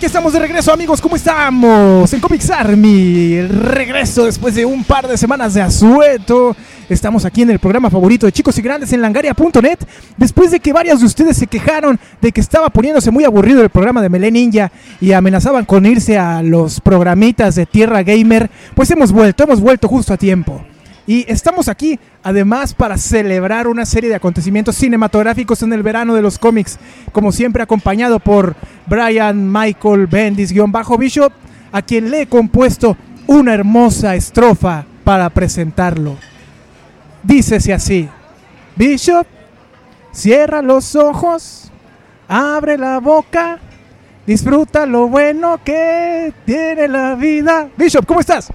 Aquí estamos de regreso, amigos. ¿Cómo estamos? En Comics Army. El regreso después de un par de semanas de asueto. Estamos aquí en el programa favorito de chicos y grandes en langaria.net. Después de que varios de ustedes se quejaron de que estaba poniéndose muy aburrido el programa de Melee Ninja y amenazaban con irse a los programitas de Tierra Gamer, pues hemos vuelto, hemos vuelto justo a tiempo. Y estamos aquí además para celebrar una serie de acontecimientos cinematográficos en el verano de los cómics, como siempre acompañado por Brian Michael Bendis-Bishop, a quien le he compuesto una hermosa estrofa para presentarlo. Dícese así, Bishop, cierra los ojos, abre la boca, disfruta lo bueno que tiene la vida. Bishop, ¿cómo estás?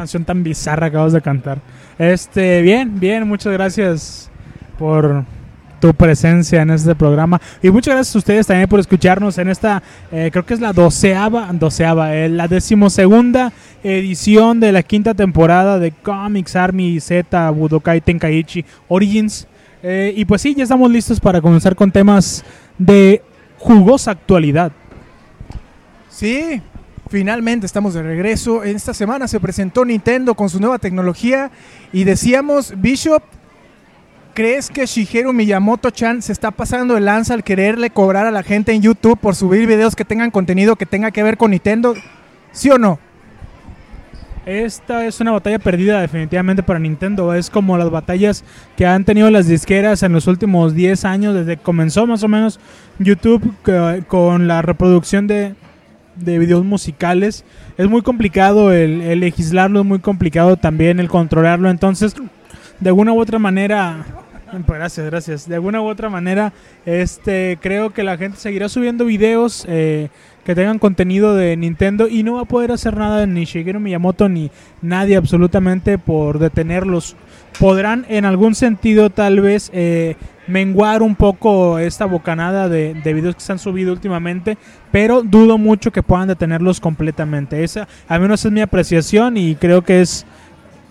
Canción tan bizarra acabas de cantar. Este, bien, bien, muchas gracias por tu presencia en este programa. Y muchas gracias a ustedes también por escucharnos en esta, eh, creo que es la doceava, doceava, eh, la decimosegunda edición de la quinta temporada de Comics Army Z Budokai Tenkaichi Origins. Eh, y pues sí, ya estamos listos para comenzar con temas de jugosa actualidad. Sí, Finalmente estamos de regreso. Esta semana se presentó Nintendo con su nueva tecnología y decíamos, Bishop, ¿crees que Shigeru Miyamoto-chan se está pasando de lanza al quererle cobrar a la gente en YouTube por subir videos que tengan contenido que tenga que ver con Nintendo? ¿Sí o no? Esta es una batalla perdida definitivamente para Nintendo. Es como las batallas que han tenido las disqueras en los últimos 10 años, desde que comenzó más o menos YouTube con la reproducción de de videos musicales. Es muy complicado el, legislarlo, es muy complicado también el controlarlo. Entonces, de alguna u otra manera, gracias, gracias. De alguna u otra manera, este, creo que la gente seguirá subiendo videos eh, que tengan contenido de Nintendo y no va a poder hacer nada ni Shigeru Miyamoto ni nadie absolutamente por detenerlos. Podrán en algún sentido tal vez eh, menguar un poco esta bocanada de, videos que se han subido últimamente, pero dudo mucho que puedan detenerlos completamente. Esa, al menos es mi apreciación y creo que es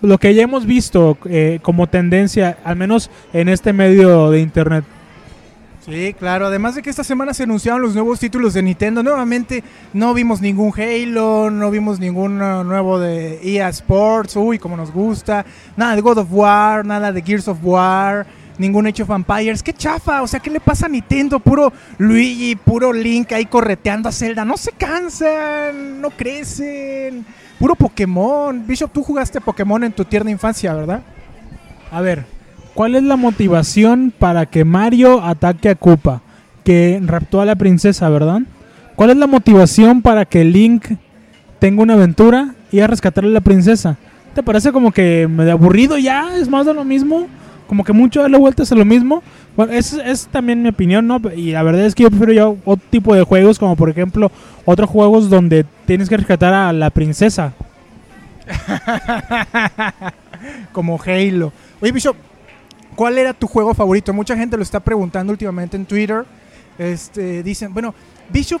lo que ya hemos visto eh, como tendencia, al menos en este medio de internet. Sí, claro. Además de que esta semana se anunciaron los nuevos títulos de Nintendo. Nuevamente no vimos ningún Halo, no vimos ningún nuevo de EA Sports, uy, como nos gusta. Nada de God of War, nada de Gears of War ningún Age of Vampires. ¡Qué chafa! O sea, ¿qué le pasa a Nintendo? Puro Luigi, puro Link ahí correteando a Zelda. No se cansan, no crecen. Puro Pokémon. Bishop, tú jugaste Pokémon en tu tierna infancia, ¿verdad? A ver, ¿cuál es la motivación para que Mario ataque a Koopa? Que raptó a la princesa, ¿verdad? ¿Cuál es la motivación para que Link tenga una aventura y a rescatarle a la princesa? ¿Te parece como que me de aburrido ya? ¿Es más de lo mismo? Como que mucho darle vueltas a lo mismo. Bueno, es también mi opinión, ¿no? Y la verdad es que yo prefiero ya otro tipo de juegos, como por ejemplo otros juegos donde tienes que rescatar a la princesa. como Halo. Oye, Bishop, ¿cuál era tu juego favorito? Mucha gente lo está preguntando últimamente en Twitter. Este, dicen, bueno, Bishop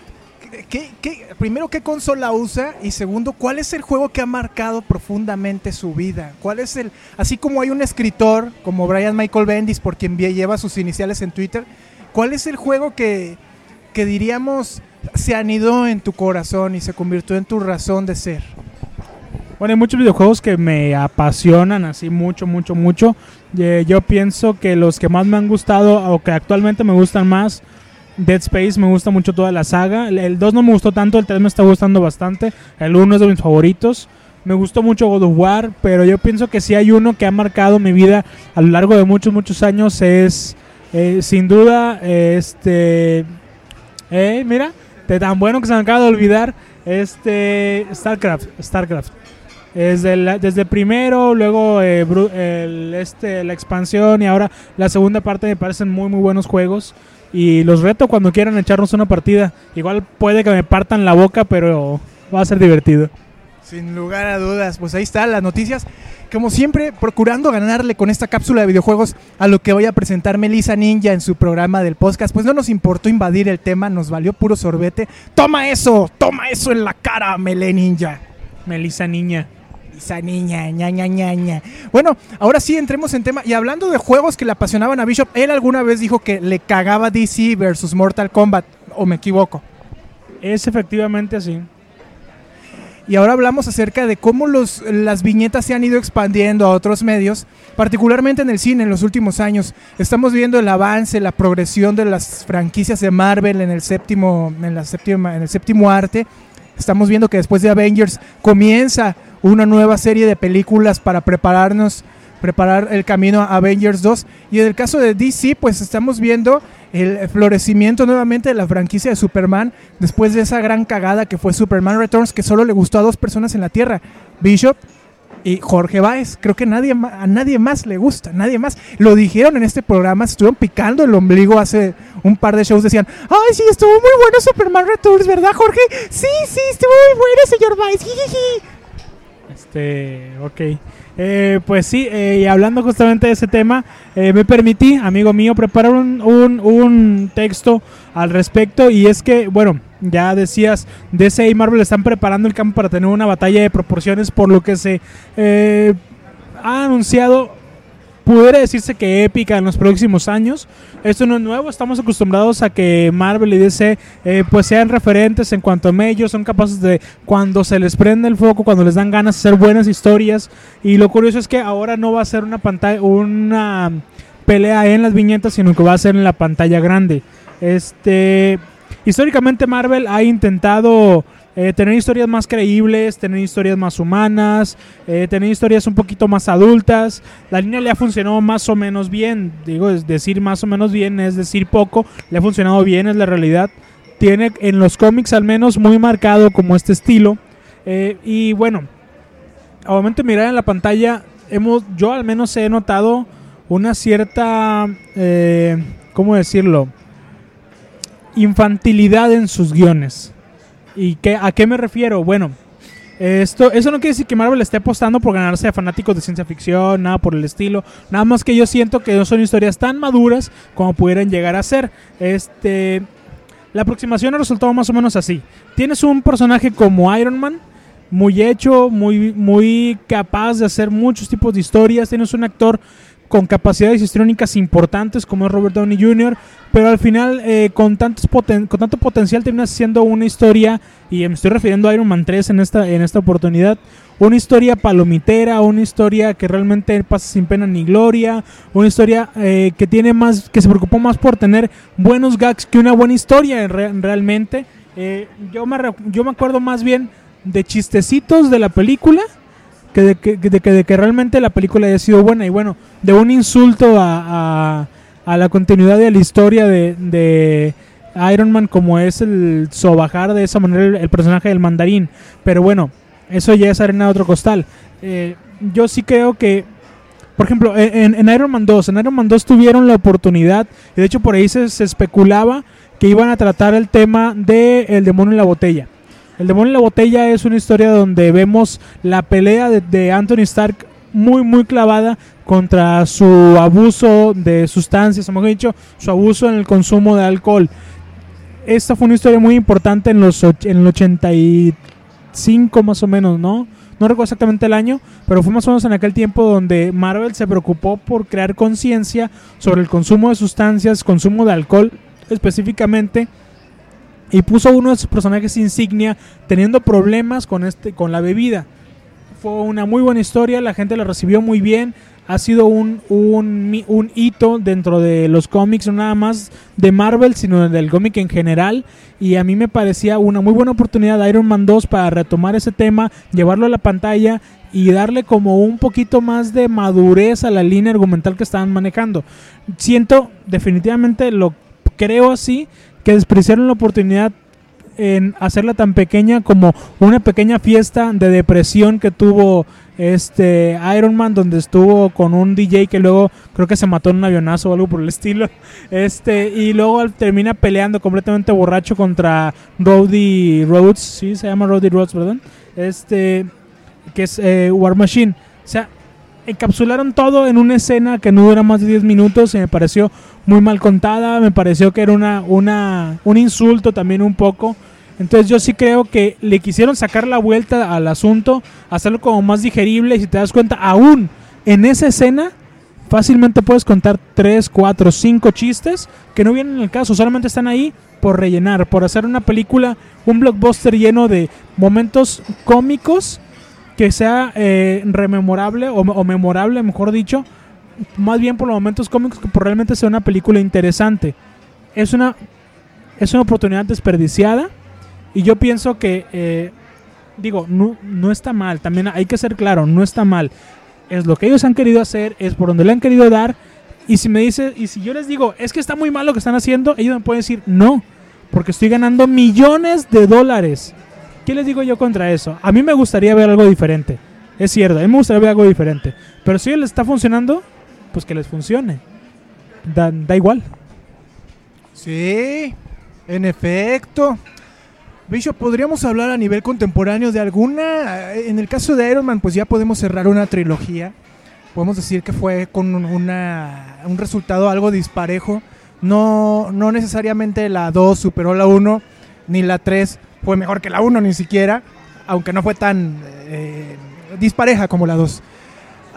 primero, ¿qué consola usa? Y segundo, ¿cuál es el juego que ha marcado profundamente su vida? ¿Cuál es el, así como hay un escritor como Brian Michael Bendis, por quien lleva sus iniciales en Twitter, ¿cuál es el juego que, que diríamos se anidó en tu corazón y se convirtió en tu razón de ser? Bueno, hay muchos videojuegos que me apasionan así mucho, mucho, mucho. Eh, yo pienso que los que más me han gustado o que actualmente me gustan más Dead Space me gusta mucho toda la saga. El 2 no me gustó tanto, el 3 me está gustando bastante. El 1 es de mis favoritos. Me gustó mucho God of War, pero yo pienso que si hay uno que ha marcado mi vida a lo largo de muchos, muchos años es eh, sin duda este... Eh, mira, de tan bueno que se me acaba de olvidar, este StarCraft. StarCraft. Desde, desde primero, luego eh, el, este, la expansión y ahora la segunda parte me parecen muy muy buenos juegos. Y los reto cuando quieran echarnos una partida. Igual puede que me partan la boca, pero va a ser divertido. Sin lugar a dudas, pues ahí están las noticias. Como siempre, procurando ganarle con esta cápsula de videojuegos a lo que voy a presentar Melissa Ninja en su programa del podcast, pues no nos importó invadir el tema, nos valió puro sorbete. Toma eso, toma eso en la cara, Mele Ninja. Melissa Niña. Esa niña, ña, ña, ña, ña. Bueno, ahora sí entremos en tema. Y hablando de juegos que le apasionaban a Bishop, él alguna vez dijo que le cagaba DC versus Mortal Kombat, o me equivoco. Es efectivamente así. Y ahora hablamos acerca de cómo los, las viñetas se han ido expandiendo a otros medios, particularmente en el cine en los últimos años. Estamos viendo el avance, la progresión de las franquicias de Marvel en el séptimo, en la séptima, en el séptimo arte. Estamos viendo que después de Avengers comienza una nueva serie de películas para prepararnos, preparar el camino a Avengers 2. Y en el caso de DC, pues estamos viendo el florecimiento nuevamente de la franquicia de Superman después de esa gran cagada que fue Superman Returns, que solo le gustó a dos personas en la Tierra, Bishop y Jorge Báez. Creo que nadie, a nadie más le gusta, nadie más. Lo dijeron en este programa, se estuvieron picando el ombligo hace un par de shows, decían, ay, sí, estuvo muy bueno Superman Returns, ¿verdad, Jorge? Sí, sí, estuvo muy bueno, señor Báez. jijiji". Este, ok. Eh, pues sí, eh, y hablando justamente de ese tema, eh, me permití, amigo mío, preparar un, un- un texto al respecto. Y es que, bueno, ya decías, DC y Marvel están preparando el campo para tener una batalla de proporciones, por lo que se eh, ha anunciado. Pudiera decirse que épica en los próximos años. Esto no es nuevo, estamos acostumbrados a que Marvel y DC eh, pues sean referentes en cuanto a medios, son capaces de cuando se les prende el foco, cuando les dan ganas de hacer buenas historias. Y lo curioso es que ahora no va a ser una pantalla, una pelea en las viñetas, sino que va a ser en la pantalla grande. Este, históricamente Marvel ha intentado eh, tener historias más creíbles, tener historias más humanas, eh, tener historias un poquito más adultas. La línea le ha funcionado más o menos bien. Digo, es decir más o menos bien es decir poco. Le ha funcionado bien, es la realidad. Tiene en los cómics al menos muy marcado como este estilo. Eh, y bueno, al momento de mirar en la pantalla, hemos, yo al menos he notado una cierta, ¿cómo decirlo? Infantilidad en sus guiones. ¿Y qué, a qué me refiero? Bueno, esto, eso no quiere decir que Marvel esté apostando por ganarse a fanáticos de ciencia ficción, nada por el estilo. Nada más que yo siento que no son historias tan maduras como pudieran llegar a ser. Este, la aproximación ha resultado más o menos así. Tienes un personaje como Iron Man, muy hecho, muy, muy capaz de hacer muchos tipos de historias. Tienes un actor con capacidades histriónicas importantes como es Robert Downey Jr., pero al final eh, con, tantos poten- con tanto potencial termina siendo una historia, y me estoy refiriendo a Iron Man 3 en esta, en esta oportunidad, una historia palomitera, una historia que realmente pasa sin pena ni gloria, una historia eh, que tiene más, que se preocupó más por tener buenos gags que una buena historia re- realmente. Eh, yo, me, yo me acuerdo más bien de chistecitos de la película que de que, de que, de que realmente la película haya sido buena y bueno, de un insulto a, a, a la continuidad de la historia de, de Iron Man como es el sobajar de esa manera el, personaje del mandarín. Pero bueno, eso ya es arena de otro costal. Eh, yo sí creo que, por ejemplo, en, en Iron Man 2, en Iron Man 2 tuvieron la oportunidad, y de hecho por ahí se, se especulaba que iban a tratar el tema del el demonio en la botella. El demonio en la botella es una historia donde vemos la pelea de, Anthony Stark muy muy clavada contra su abuso de sustancias, o mejor dicho, su abuso en el consumo de alcohol. Esta fue una historia muy importante en los en el 85 más o menos, ¿no? No recuerdo exactamente el año, pero fue más o menos en aquel tiempo donde Marvel se preocupó por crear conciencia sobre el consumo de sustancias, consumo de alcohol específicamente y puso uno de sus personajes insignia teniendo problemas con este con la bebida. Fue una muy buena historia, la gente la recibió muy bien. Ha sido un, un, un hito dentro de los cómics, no nada más de Marvel, sino del cómic en general. Y a mí me parecía una muy buena oportunidad de Iron Man 2 para retomar ese tema, llevarlo a la pantalla y darle como un poquito más de madurez a la línea argumental que estaban manejando. Siento, definitivamente lo creo así, que despreciaron la oportunidad en hacerla tan pequeña como una pequeña fiesta de depresión que tuvo este Iron Man donde estuvo con un DJ que luego creo que se mató en un avionazo o algo por el estilo este y luego termina peleando completamente borracho contra Roddy Rhodes sí se llama Roddy perdón este que es eh, War Machine. O sea, encapsularon todo en una escena que no dura más de 10 minutos y me pareció muy mal contada, me pareció que era una, una, un insulto también un poco. Entonces yo sí creo que le quisieron sacar la vuelta al asunto, hacerlo como más digerible y si te das cuenta, aún en esa escena fácilmente puedes contar 3, 4, 5 chistes que no vienen en el caso, solamente están ahí por rellenar, por hacer una película, un blockbuster lleno de momentos cómicos que sea eh, rememorable o, o memorable, mejor dicho, más bien por los momentos cómicos que por realmente sea una película interesante. Es una, es una oportunidad desperdiciada y yo pienso que, eh, digo, no, no está mal, también hay que ser claro, no está mal. Es lo que ellos han querido hacer, es por donde le han querido dar. Y si me dice, y si yo les digo, es que está muy mal lo que están haciendo, ellos me pueden decir, no, porque estoy ganando millones de dólares. ¿Qué les digo yo contra eso? A mí me gustaría ver algo diferente. Es cierto, a mí me gustaría ver algo diferente. Pero si les está funcionando, pues que les funcione. Da, da igual. Sí, en efecto. Bicho, podríamos hablar a nivel contemporáneo de alguna. En el caso de Iron Man, pues ya podemos cerrar una trilogía. Podemos decir que fue con una, un resultado algo disparejo. No, no necesariamente la 2 superó la 1, ni la 3 fue mejor que la 1, ni siquiera. Aunque no fue tan eh, dispareja como la 2.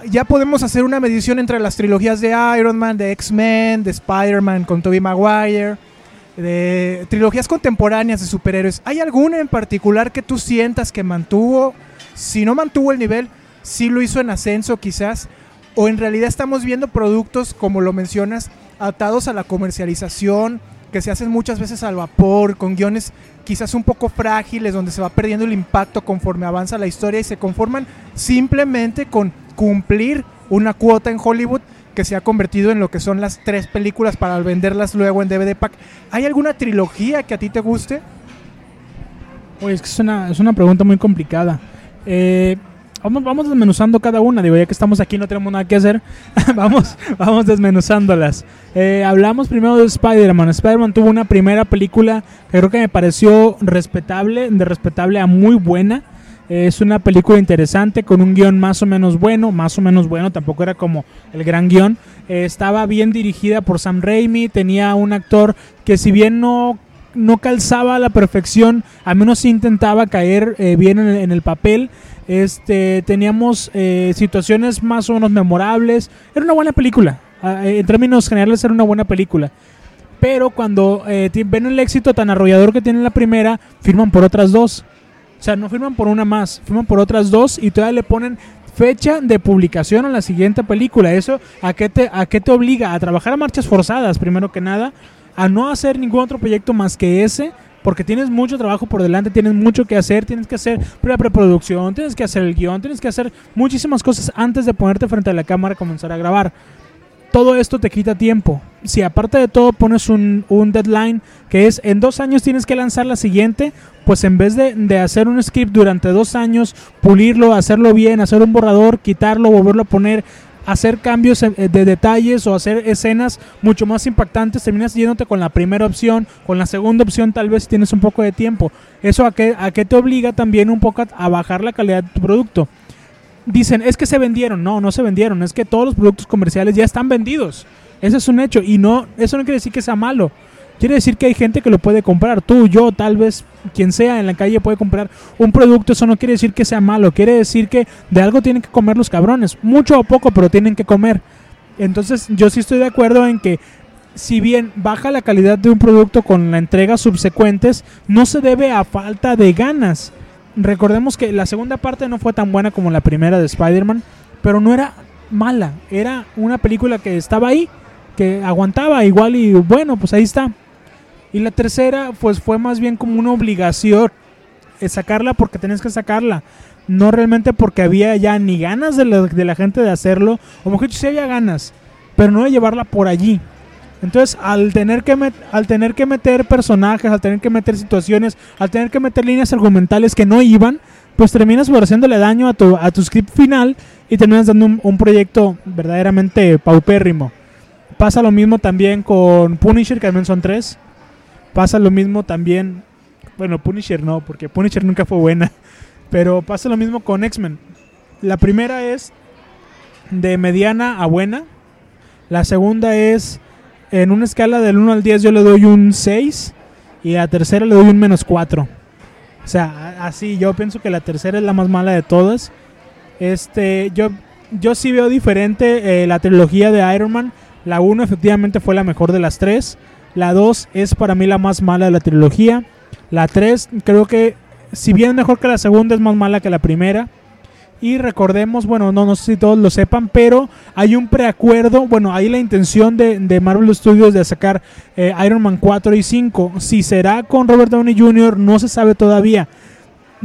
Ya podemos hacer una medición entre las trilogías de Iron Man, de X-Men, de Spider-Man con Tobey Maguire de trilogías contemporáneas de superhéroes, ¿hay alguna en particular que tú sientas que mantuvo, si no mantuvo el nivel, si lo hizo en ascenso quizás? ¿O en realidad estamos viendo productos, como lo mencionas, atados a la comercialización, que se hacen muchas veces al vapor, con guiones quizás un poco frágiles, donde se va perdiendo el impacto conforme avanza la historia y se conforman simplemente con cumplir una cuota en Hollywood que se ha convertido en lo que son las tres películas para venderlas luego en DVD pack. ¿Hay alguna trilogía que a ti te guste? Oye, es que es una, es una pregunta muy complicada. Eh, vamos, vamos desmenuzando cada una. Digo, ya que estamos aquí no tenemos nada que hacer. vamos, vamos desmenuzándolas. Eh, hablamos primero de Spider-Man. Spider-Man tuvo una primera película que creo que me pareció respetable, de respetable a muy buena. Es una película interesante con un guion más o menos bueno, más o menos bueno, tampoco era como el gran guion. Eh, estaba bien dirigida por Sam Raimi, tenía un actor que si bien no, no calzaba a la perfección, al menos intentaba caer eh, bien en el, papel. Este, teníamos eh, situaciones más o menos memorables. Era una buena película, en términos generales era una buena película pero cuando eh, ven el éxito tan arrollador que tiene la primera, firman por otras dos. O sea, no firman por una más, firman por otras dos y todavía le ponen fecha de publicación a la siguiente película. ¿Eso a qué te, a qué te obliga? A trabajar a marchas forzadas, primero que nada, a no hacer ningún otro proyecto más que ese, porque tienes mucho trabajo por delante, tienes mucho que hacer, tienes que hacer la preproducción, tienes que hacer el guion, tienes que hacer muchísimas cosas antes de ponerte frente a la cámara y comenzar a grabar. Todo esto te quita tiempo. Si aparte de todo pones un, un, deadline que es en dos años tienes que lanzar la siguiente, pues en vez de, de, hacer un script durante dos años, pulirlo, hacerlo bien, hacer un borrador, quitarlo, volverlo a poner, hacer cambios de detalles o hacer escenas mucho más impactantes, terminas yéndote con la primera opción, con la segunda opción tal vez tienes un poco de tiempo. ¿Eso a qué, a qué te obliga también un poco a bajar la calidad de tu producto? Dicen, es que se vendieron. No, no se vendieron. Es que todos los productos comerciales ya están vendidos. Ese es un hecho. Y no, eso no quiere decir que sea malo. Quiere decir que hay gente que lo puede comprar. Tú, yo, tal vez quien sea en la calle puede comprar un producto. Eso no quiere decir que sea malo. Quiere decir que de algo tienen que comer los cabrones. Mucho o poco, pero tienen que comer. Entonces yo sí estoy de acuerdo en que si bien baja la calidad de un producto con la entrega subsecuentes, no se debe a falta de ganas. Recordemos que la segunda parte no fue tan buena como la primera de Spider-Man, pero no era mala. Era una película que estaba ahí, que aguantaba igual y bueno, pues ahí está. Y la tercera, pues fue más bien como una obligación sacarla porque tenés que sacarla. No realmente porque había ya ni ganas de la, de la gente de hacerlo, o mejor dicho, sí había ganas, pero no de llevarla por allí. Entonces, al tener, que met al tener que meter personajes, al tener que meter situaciones, al tener que meter líneas argumentales que no iban, pues terminas por haciéndole daño a tu, a tu script final y terminas dando un, un proyecto verdaderamente paupérrimo. Pasa lo mismo también con Punisher, que también son tres. Pasa lo mismo también. Bueno, Punisher no, porque Punisher nunca fue buena. Pero pasa lo mismo con X-Men. La primera es de mediana a buena. La segunda es en una escala del 1 al 10 yo le doy un 6 y a la tercera le doy un menos 4. O sea, así yo pienso que la tercera es la más mala de todas. Este, yo, yo sí veo diferente eh, la trilogía de Iron Man. La 1 efectivamente fue la mejor de las tres. La 2 es para mí la más mala de la trilogía. La 3 creo que si bien mejor que la segunda es más mala que la primera. Y recordemos, bueno, no, no sé si todos lo sepan, pero hay un preacuerdo, bueno, hay la intención de, de Marvel Studios de sacar eh, Iron Man 4 y 5. Si será con Robert Downey Jr., no se sabe todavía.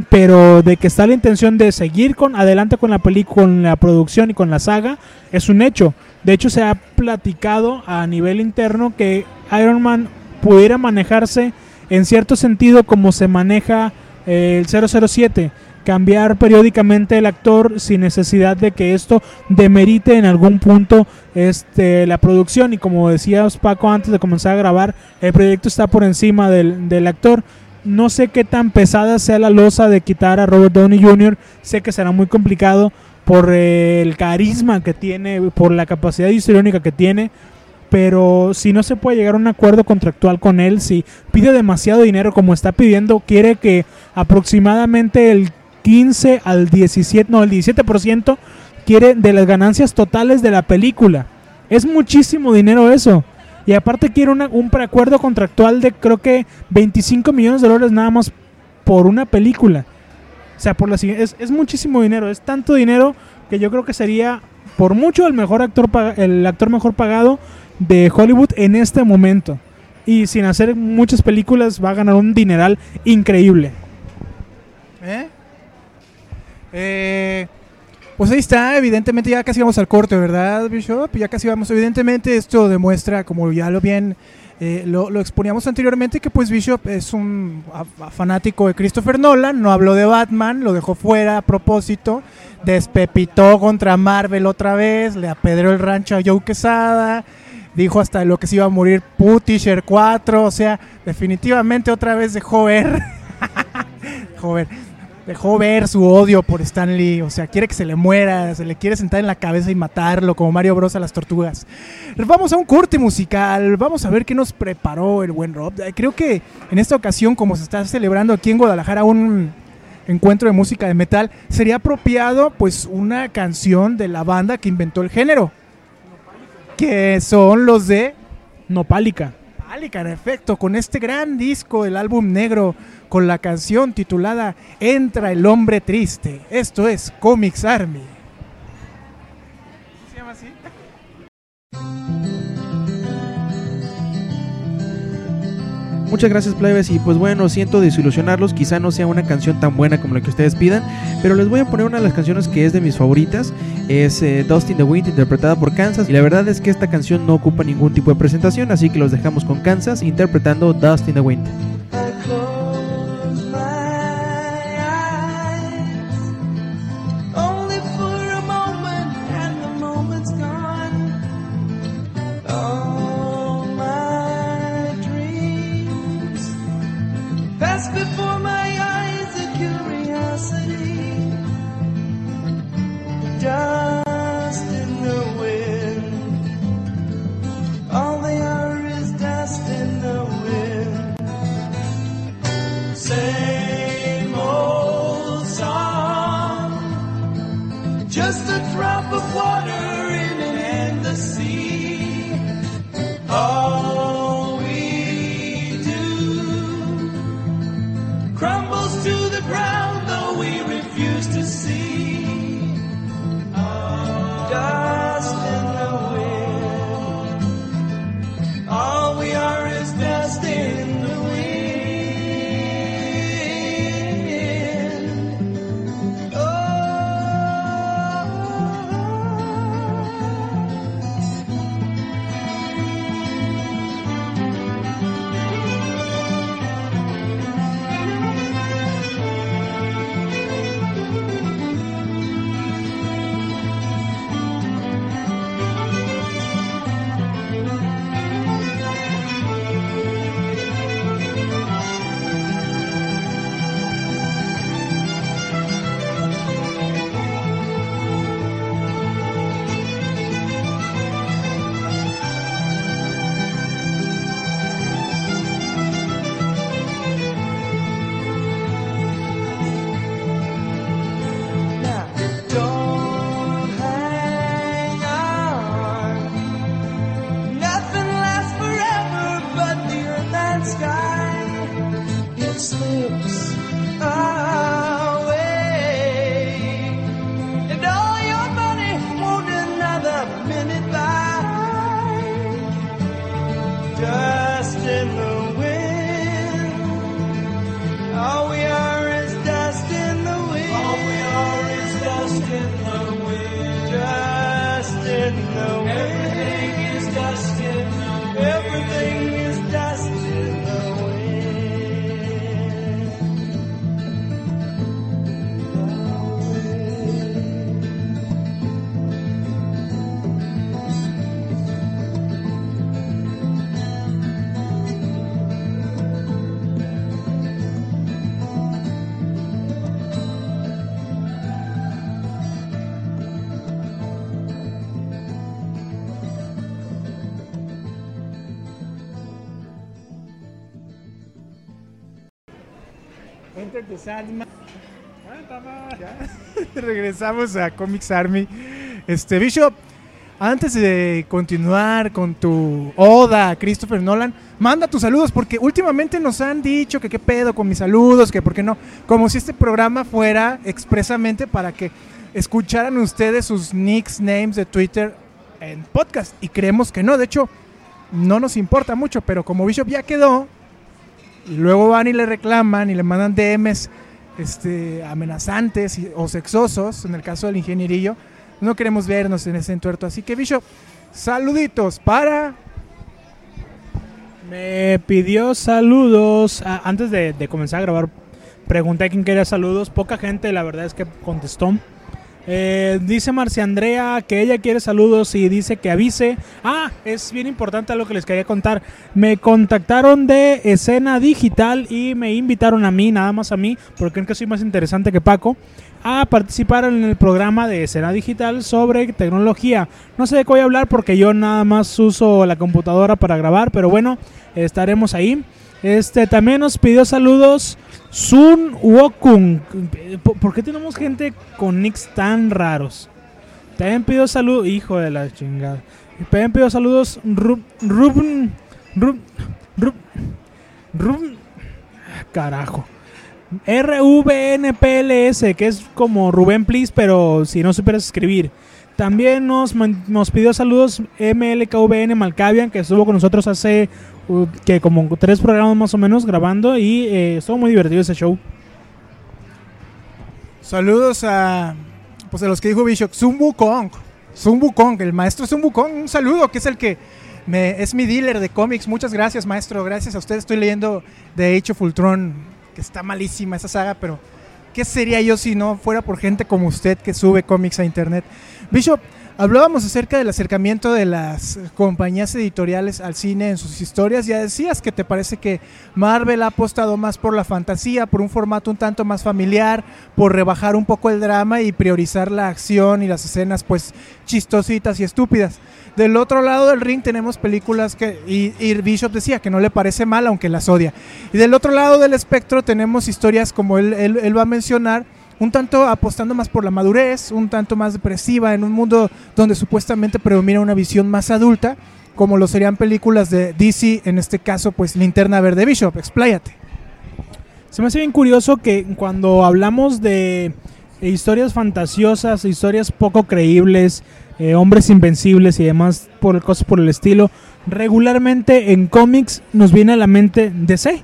Pero de que está la intención de seguir con adelante con la película, con la producción y con la saga, es un hecho. De hecho, se ha platicado a nivel interno que Iron Man pudiera manejarse en cierto sentido como se maneja eh, el 007 cambiar periódicamente el actor sin necesidad de que esto demerite en algún punto este, la producción. Y como decías Paco antes de comenzar a grabar, el proyecto está por encima del, del actor. No sé qué tan pesada sea la losa de quitar a Robert Downey Jr. Sé que será muy complicado por el carisma que tiene, por la capacidad histriónica que tiene. Pero si no se puede llegar a un acuerdo contractual con él, si pide demasiado dinero como está pidiendo, quiere que aproximadamente el 15 al 17, no, el 17% quiere de las ganancias totales de la película. Es muchísimo dinero eso. Y aparte quiere una, un preacuerdo contractual de creo que 25 millones de dólares nada más por una película. O sea, por la es, es muchísimo dinero, es tanto dinero que yo creo que sería por mucho el mejor actor el actor mejor pagado de Hollywood en este momento. Y sin hacer muchas películas va a ganar un dineral increíble. ¿Eh? Eh, pues ahí está, evidentemente ya casi vamos al corte, ¿verdad, Bishop? Ya casi vamos. Evidentemente esto demuestra, como ya lo bien eh, lo, exponíamos anteriormente, que pues Bishop es un fanático de Christopher Nolan, no habló de Batman, lo dejó fuera a propósito, despepitó contra Marvel otra vez, le apedreó el rancho a Joe Quesada, dijo hasta lo que se iba a morir Putisher 4, o sea, definitivamente otra vez dejó ver, ver dejó ver su odio por Stan Lee. O sea, quiere que se le muera, se le quiere sentar en la cabeza y matarlo, como Mario Bros. a las tortugas. Vamos a un corte musical. Vamos a ver qué nos preparó el buen Rob. Eh, creo que en esta ocasión, como se está celebrando aquí en Guadalajara un encuentro de música de metal, sería apropiado pues una canción de la banda que inventó el género. Que son los de Nopálica. Nopálica, en efecto, con este gran disco, el álbum negro con la canción titulada Entra el hombre triste. Esto es Comics Army. Muchas gracias plebes y pues bueno, siento desilusionarlos, quizá no sea una canción tan buena como la que ustedes pidan, pero les voy a poner una de las canciones que es de mis favoritas, es eh, Dust in the Wind interpretada por Kansas y la verdad es que esta canción no ocupa ningún tipo de presentación, así que los dejamos con Kansas interpretando Dust in the Wind. Regresamos a Comics Army. Este, Bishop, antes de continuar con tu oda a Christopher Nolan, manda tus saludos porque últimamente nos han dicho que qué pedo con mis saludos, que por qué no, como si este programa fuera expresamente para que escucharan ustedes sus nicknames de Twitter en podcast y creemos que no, de hecho no nos importa mucho, pero como Bishop ya quedó y luego van y le reclaman y le mandan DMs este, amenazantes y- o sexosos, en el caso del ingenierillo, no queremos vernos en ese entuerto. Así que, Bishop, saluditos para... Me pidió saludos. antes de, de comenzar a grabar, pregunté a quién quería saludos. Poca gente, la verdad es que contestó. Eh, dice Marcia Andrea que ella quiere saludos y dice que avise. Ah, es bien importante lo que les quería contar. Me contactaron de escena digital y me invitaron a mí, nada más a mí, porque creen que soy más interesante que Paco, a participar en el programa de escena digital sobre tecnología. No sé de qué voy a hablar porque yo nada más uso la computadora para grabar, pero bueno, estaremos ahí. Este también nos pidió saludos Sun Wokung. ¿Por qué tenemos gente con nicks tan raros? También pidió saludos, hijo de la chingada. También pidió saludos Rub Rubn Rub Rub Rub carajo. RVNPLS, que es como Rubén Please, pero si no supieras escribir. También nos, nos pidió saludos MLKVN Malcavian, que estuvo con nosotros hace que como tres programas más o menos grabando y eh, estuvo muy divertido ese show. Saludos a, pues, a los que dijo Bishop, Sun Wukong. Sun Wukong, el maestro Sun Wukong, un saludo, que es el que me, es mi dealer de cómics. Muchas gracias, maestro. Gracias a usted. Estoy leyendo The Age of Ultron, que está malísima esa saga, pero ¿qué sería yo si no fuera por gente como usted que sube cómics a internet? Bishop, hablábamos acerca del acercamiento de las compañías editoriales al cine en sus historias. Ya decías que te parece que Marvel ha apostado más por la fantasía, por un formato un tanto más familiar, por rebajar un poco el drama y priorizar la acción y las escenas pues chistositas y estúpidas. Del otro lado del ring tenemos películas que y, Bishop decía que no le parece mal aunque las odia. Y del otro lado del espectro tenemos historias como él va a mencionar un tanto apostando más por la madurez, un tanto más depresiva en un mundo donde supuestamente predomina una visión más adulta, como lo serían películas de DC, en este caso pues Linterna Verde Bishop, expláyate. Se me hace bien curioso que cuando hablamos de historias fantasiosas, historias poco creíbles, eh, hombres invencibles y demás por cosas por el estilo, regularmente en cómics nos viene a la mente DC.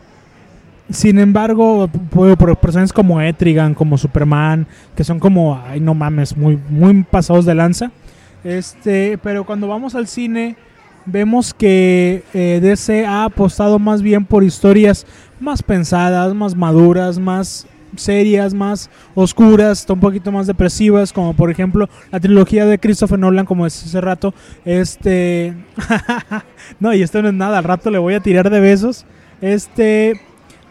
Sin embargo, por, por personajes como Etrigan, como Superman, que son como, ay no mames, muy, muy pasados de lanza. Este, pero cuando vamos al cine, vemos que eh, DC ha apostado más bien por historias más pensadas, más maduras, más serias, más oscuras, un poquito más depresivas, como por ejemplo la trilogía de Christopher Nolan, como decía hace rato. Este. no, y esto no es nada, al rato le voy a tirar de besos. Este.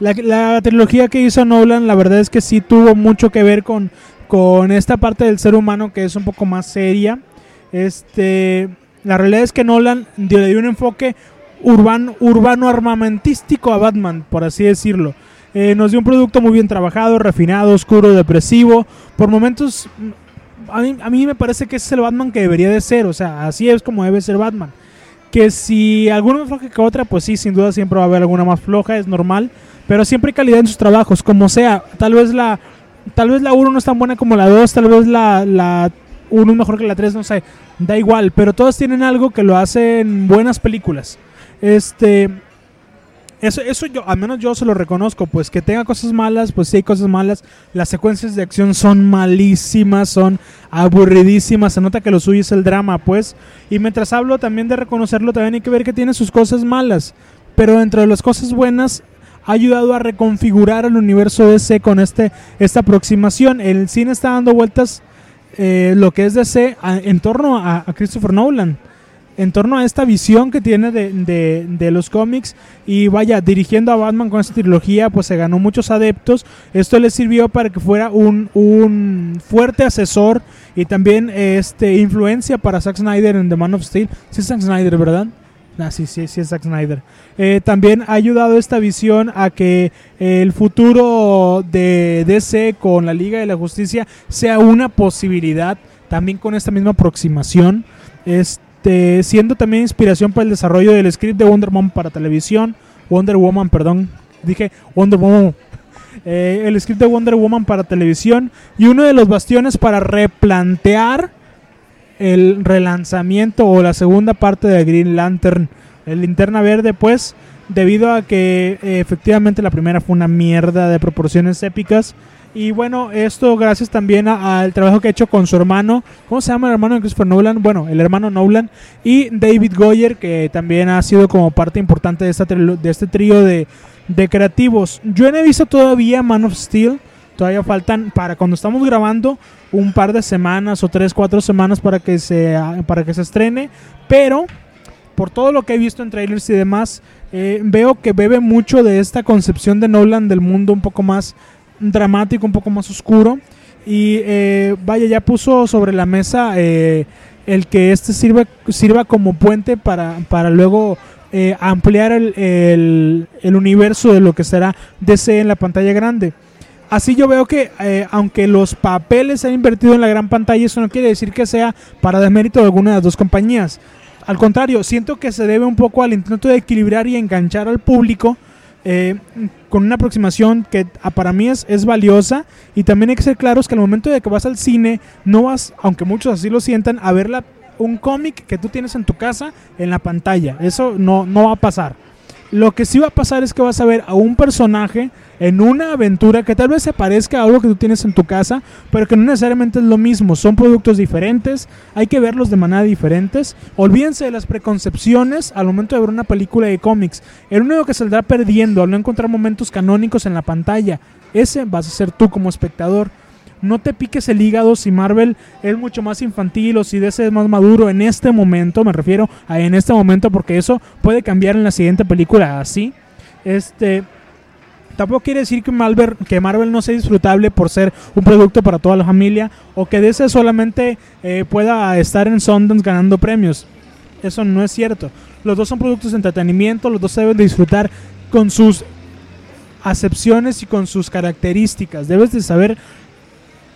La, la trilogía que hizo Nolan, la verdad es que sí tuvo mucho que ver con, con esta parte del ser humano que es un poco más seria. Este. La realidad es que Nolan dio- le dio un enfoque urbano, urbano armamentístico a Batman, por así decirlo. Eh, nos dio un producto muy bien trabajado, refinado, oscuro, depresivo. Por momentos, a mí, a mí me parece que es el Batman que debería de ser. O sea, así es como debe ser Batman. Que si alguna más floja que otra, pues sí, sin duda siempre va a haber alguna más floja, es normal. Pero siempre hay calidad en sus trabajos, como sea. Tal vez la tal vez la 1 no es tan buena como la 2, tal vez la, la 1 es mejor que la 3, no sé, da igual, pero todas tienen algo que lo hacen buenas películas. Este eso, eso yo, al menos yo se lo reconozco, pues que tenga cosas malas, pues sí hay cosas malas. Las secuencias de acción son malísimas, son aburridísimas, se nota que lo suyo es el drama, pues. Y mientras hablo también de reconocerlo, también hay que ver que tiene sus cosas malas. Pero dentro de las cosas buenas, ha ayudado a reconfigurar el universo DC con este, esta aproximación. El cine está dando vueltas, eh, lo que es DC, a- en torno a, a Christopher Nolan en torno a esta visión que tiene de, de- de los cómics y vaya, dirigiendo a Batman con esta trilogía, pues se ganó muchos adeptos. Esto le sirvió para que fuera un, un fuerte asesor y también este influencia para Zack Snyder en The Man of Steel. Sí Zack Snyder, ¿verdad? Ah, sí, sí, sí es Zack Snyder. Eh, también ha ayudado esta visión a que el futuro de DC con la Liga de la Justicia sea una posibilidad, también con esta misma aproximación. Este, siendo también inspiración para el desarrollo del script de Wonder Woman para televisión, Wonder Woman, perdón, dije Wonder Woman, Eh, el script de Wonder Woman para televisión y uno de los bastiones para replantear el relanzamiento o la segunda parte de Green Lantern, el linterna verde, pues, debido a que eh, efectivamente la primera fue una mierda de proporciones épicas. Y bueno, esto gracias también al trabajo que ha hecho con su hermano. ¿Cómo se llama el hermano de Christopher Nolan? Bueno, el hermano Nolan. Y David Goyer, que también ha sido como parte importante de, esta de este trío de, de creativos. Yo no he visto todavía Man of Steel. Todavía faltan para cuando estamos grabando un par de semanas o tres, cuatro semanas para que se, para que se estrene. Pero por todo lo que he visto en trailers y demás, eh, veo que bebe mucho de esta concepción de Nolan del mundo un poco más dramático, un poco más oscuro. Y eh, vaya, ya puso sobre la mesa eh, el que este sirva, sirva como puente para, para luego eh, ampliar el, el- el universo de lo que será DC en la pantalla grande. Así yo veo que eh, aunque los papeles se han invertido en la gran pantalla, eso no quiere decir que sea para desmérito de alguna de las dos compañías. Al contrario, siento que se debe un poco al intento de equilibrar y enganchar al público eh, con una aproximación que ah, para mí es, valiosa y también hay que ser claros que al momento de que vas al cine no vas, aunque muchos así lo sientan, a ver un cómic que tú tienes en tu casa en la pantalla. Eso no, no va a pasar. Lo que sí va a pasar es que vas a ver a un personaje en una aventura que tal vez se parezca a algo que tú tienes en tu casa, pero que no necesariamente es lo mismo. Son productos diferentes, hay que verlos de manera diferentes. Olvídense de las preconcepciones al momento de ver una película de cómics. El único que saldrá perdiendo al no encontrar momentos canónicos en la pantalla, ese vas a ser tú como espectador. No te piques el hígado si Marvel es mucho más infantil o si DC es más maduro en este momento, me refiero a en este momento porque eso puede cambiar en la siguiente película así. Este tampoco quiere decir que Marvel, que Marvel no sea disfrutable por ser un producto para toda la familia o que DC solamente eh, pueda estar en Sundance ganando premios. Eso no es cierto. Los dos son productos de entretenimiento, los dos se deben de disfrutar con sus acepciones y con sus características. Debes de saber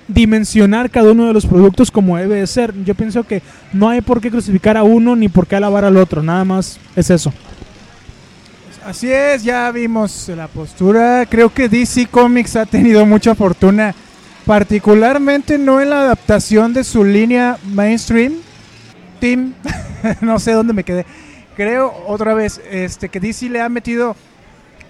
dimensionar cada uno de los productos como debe de ser. Yo pienso que no hay por qué crucificar a uno ni por qué alabar al otro, nada más es eso. Así es, ya vimos la postura. Creo que DC Comics ha tenido mucha fortuna, particularmente no en la adaptación de su línea mainstream. Team, no sé dónde me quedé. Creo otra vez este, que DC le ha metido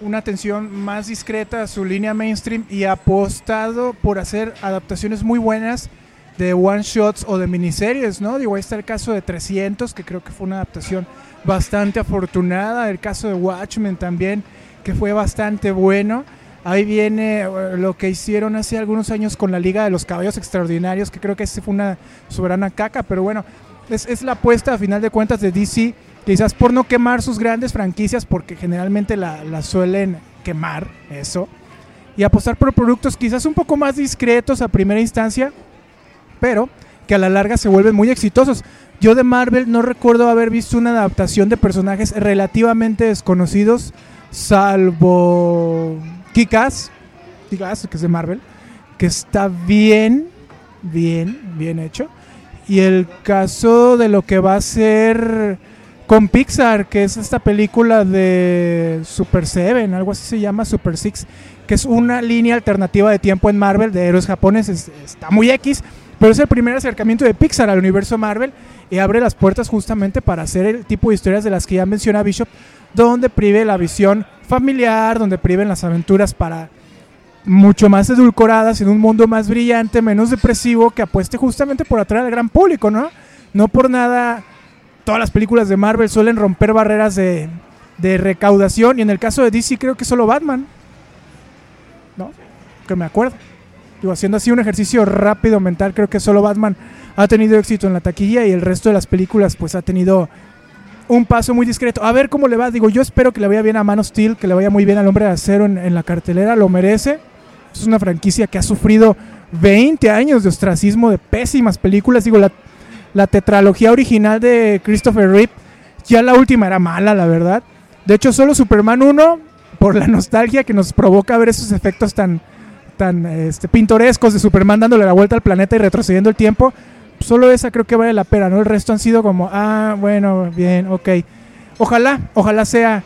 una atención más discreta a su línea mainstream y ha apostado por hacer adaptaciones muy buenas de one shots o de miniseries, ¿no? Digo, ahí está el caso de 300, que creo que fue una adaptación bastante afortunada, el caso de Watchmen también, que fue bastante bueno. Ahí viene eh, lo que hicieron hace algunos años con la Liga de los Caballos Extraordinarios, que creo que ese fue una soberana caca, pero bueno, es, es la apuesta a final de cuentas de DC, quizás por no quemar sus grandes franquicias, porque generalmente la, suelen quemar, eso, y apostar por productos quizás un poco más discretos a primera instancia, pero que a la larga se vuelven muy exitosos. Yo de Marvel no recuerdo haber visto una adaptación de personajes relativamente desconocidos, salvo Kikas, Kikas, que es de Marvel, que está bien, bien, bien hecho. Y el caso de lo que va a ser con Pixar, que es esta película de Super Seven, algo así se llama, Super Six, que es una línea alternativa de tiempo en Marvel de héroes japoneses. Está muy X, pero es el primer acercamiento de Pixar al universo Marvel y abre las puertas justamente para hacer el tipo de historias de las que ya menciona Bishop, donde prive la visión familiar, donde priven las aventuras para mucho más edulcoradas en un mundo más brillante, menos depresivo, que apueste justamente por atraer al gran público, ¿no? No por nada todas las películas de Marvel suelen romper barreras de, de recaudación y en el caso de DC creo que solo Batman, ¿no? Que me acuerdo. Digo, haciendo así un ejercicio rápido mental, creo que solo Batman ha tenido éxito en la taquilla y el resto de las películas pues ha tenido un paso muy discreto. A ver cómo le va. Digo, yo espero que le vaya bien a Man of Steel, que le vaya muy bien al Hombre de Acero en, la cartelera, lo merece. Es una franquicia que ha sufrido 20 años de ostracismo, de pésimas películas. Digo, la, la tetralogía original de Christopher Reeve, ya la última era mala, la verdad. De hecho, solo Superman 1, por la nostalgia que nos provoca ver esos efectos tan, tan este, pintorescos de Superman dándole la vuelta al planeta y retrocediendo el tiempo, solo esa creo que vale la pena, ¿no? El resto han sido como, ah, bueno, bien, ok. Ojalá, ojalá sea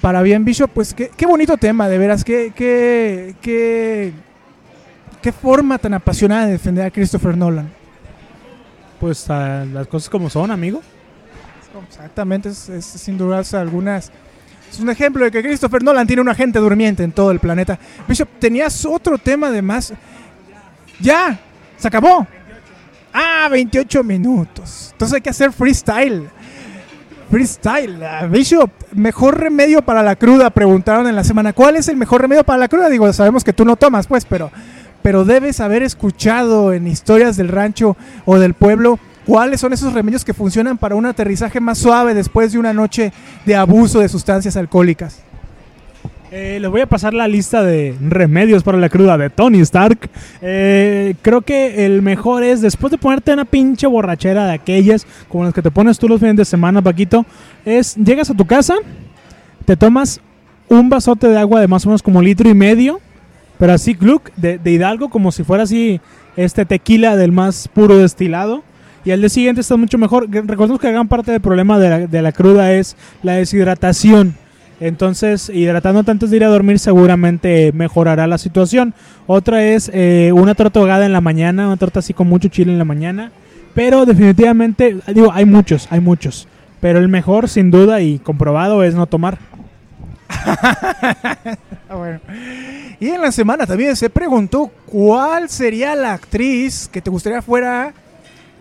para bien Bishop, pues qué, qué bonito tema, de veras, qué, qué, qué, qué forma tan apasionada de defender a Christopher Nolan. Pues ah, las cosas como son, amigo. Exactamente, es, es sin duda algunas... Es un ejemplo de que Christopher Nolan tiene un agente durmiente en todo el planeta. Bishop, tenías otro tema de más. Ya, se acabó. Ah, 28 minutos. Entonces hay que hacer freestyle. Freestyle. Bishop, mejor remedio para la cruda, preguntaron en la semana. ¿Cuál es el mejor remedio para la cruda? Digo, sabemos que tú no tomas, pues, pero, pero debes haber escuchado en historias del rancho o del pueblo cuáles son esos remedios que funcionan para un aterrizaje más suave después de una noche de abuso de sustancias alcohólicas. Eh, les voy a pasar la lista de remedios para la cruda de Tony Stark. Eh, creo que el mejor es, después de ponerte una pinche borrachera de aquellas, como las que te pones tú los fines de semana, Paquito, es, llegas a tu casa, te tomas un vasote de agua de más o menos como litro y medio, pero así, gluck, de, de Hidalgo, como si fuera así este tequila del más puro destilado. Y al día siguiente está mucho mejor. Recordemos que gran parte del problema de la, de la cruda es la deshidratación. Entonces, hidratándote antes de ir a dormir seguramente mejorará la situación. Otra es eh, una torta ahogada en la mañana, una torta así con mucho chile en la mañana. Pero definitivamente, digo, hay muchos, hay muchos. Pero el mejor, sin duda y comprobado, es no tomar. Ah, bueno. Y en la semana también se preguntó cuál sería la actriz que te gustaría fuera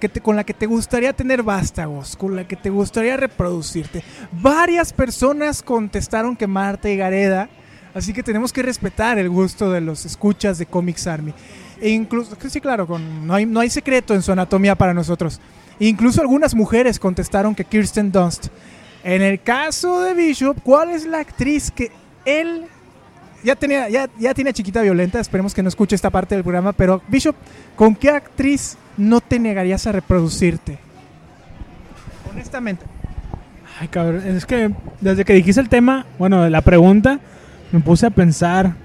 con la que te gustaría tener vástagos, con la que te gustaría reproducirte. Varias personas contestaron que Marta y Gareda, así que tenemos que respetar el gusto de los escuchas de Comics Army. E incluso, sí, claro, no, hay, no hay secreto en su anatomía para nosotros. Incluso algunas mujeres contestaron que Kirsten Dunst. En el caso de Bishop, ¿cuál es la actriz que él ya tenía, ya, ya tiene chiquita violenta? Esperemos que no escuche esta parte del programa, pero Bishop, ¿con qué actriz no te negarías a reproducirte? Honestamente. Ay, cabrón, es que desde que dijiste el tema, bueno, la pregunta, me puse a pensar,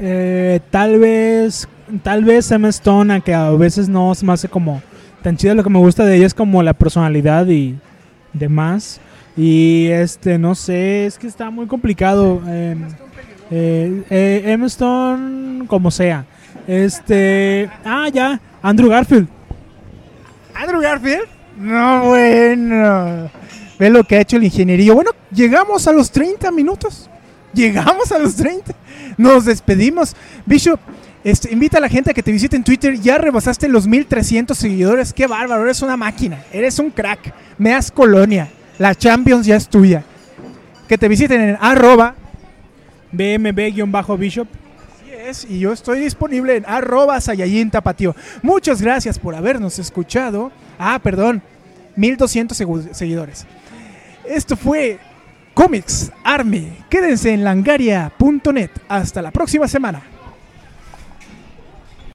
eh, tal vez, tal vez Emma Stone, a que a veces no se me hace como tan chida, lo que me gusta de ella es como la personalidad y demás. Y este, no sé, es que está muy complicado. eh, eh, eh, Emma Stone, como sea. Este, ah, ya, Andrew Garfield. ¿Andrew Garfield? No, bueno. Ve lo que ha hecho el ingenierillo. Bueno, llegamos a los 30 minutos. Llegamos a los 30. Nos despedimos. Bishop, este, invita a la gente a que te visite en Twitter. Ya rebasaste los 1300 seguidores. Qué bárbaro, eres una máquina. Eres un crack. Me das colonia. La Champions ya es tuya. Que te visiten en arroba. BMB-Bishop. Y yo estoy disponible en arroba Sayayin Tapatío. Muchas gracias por habernos escuchado. Ah, perdón, 1200 segu- seguidores. Esto fue Comics Army. Quédense en langaria.net. Hasta la próxima semana.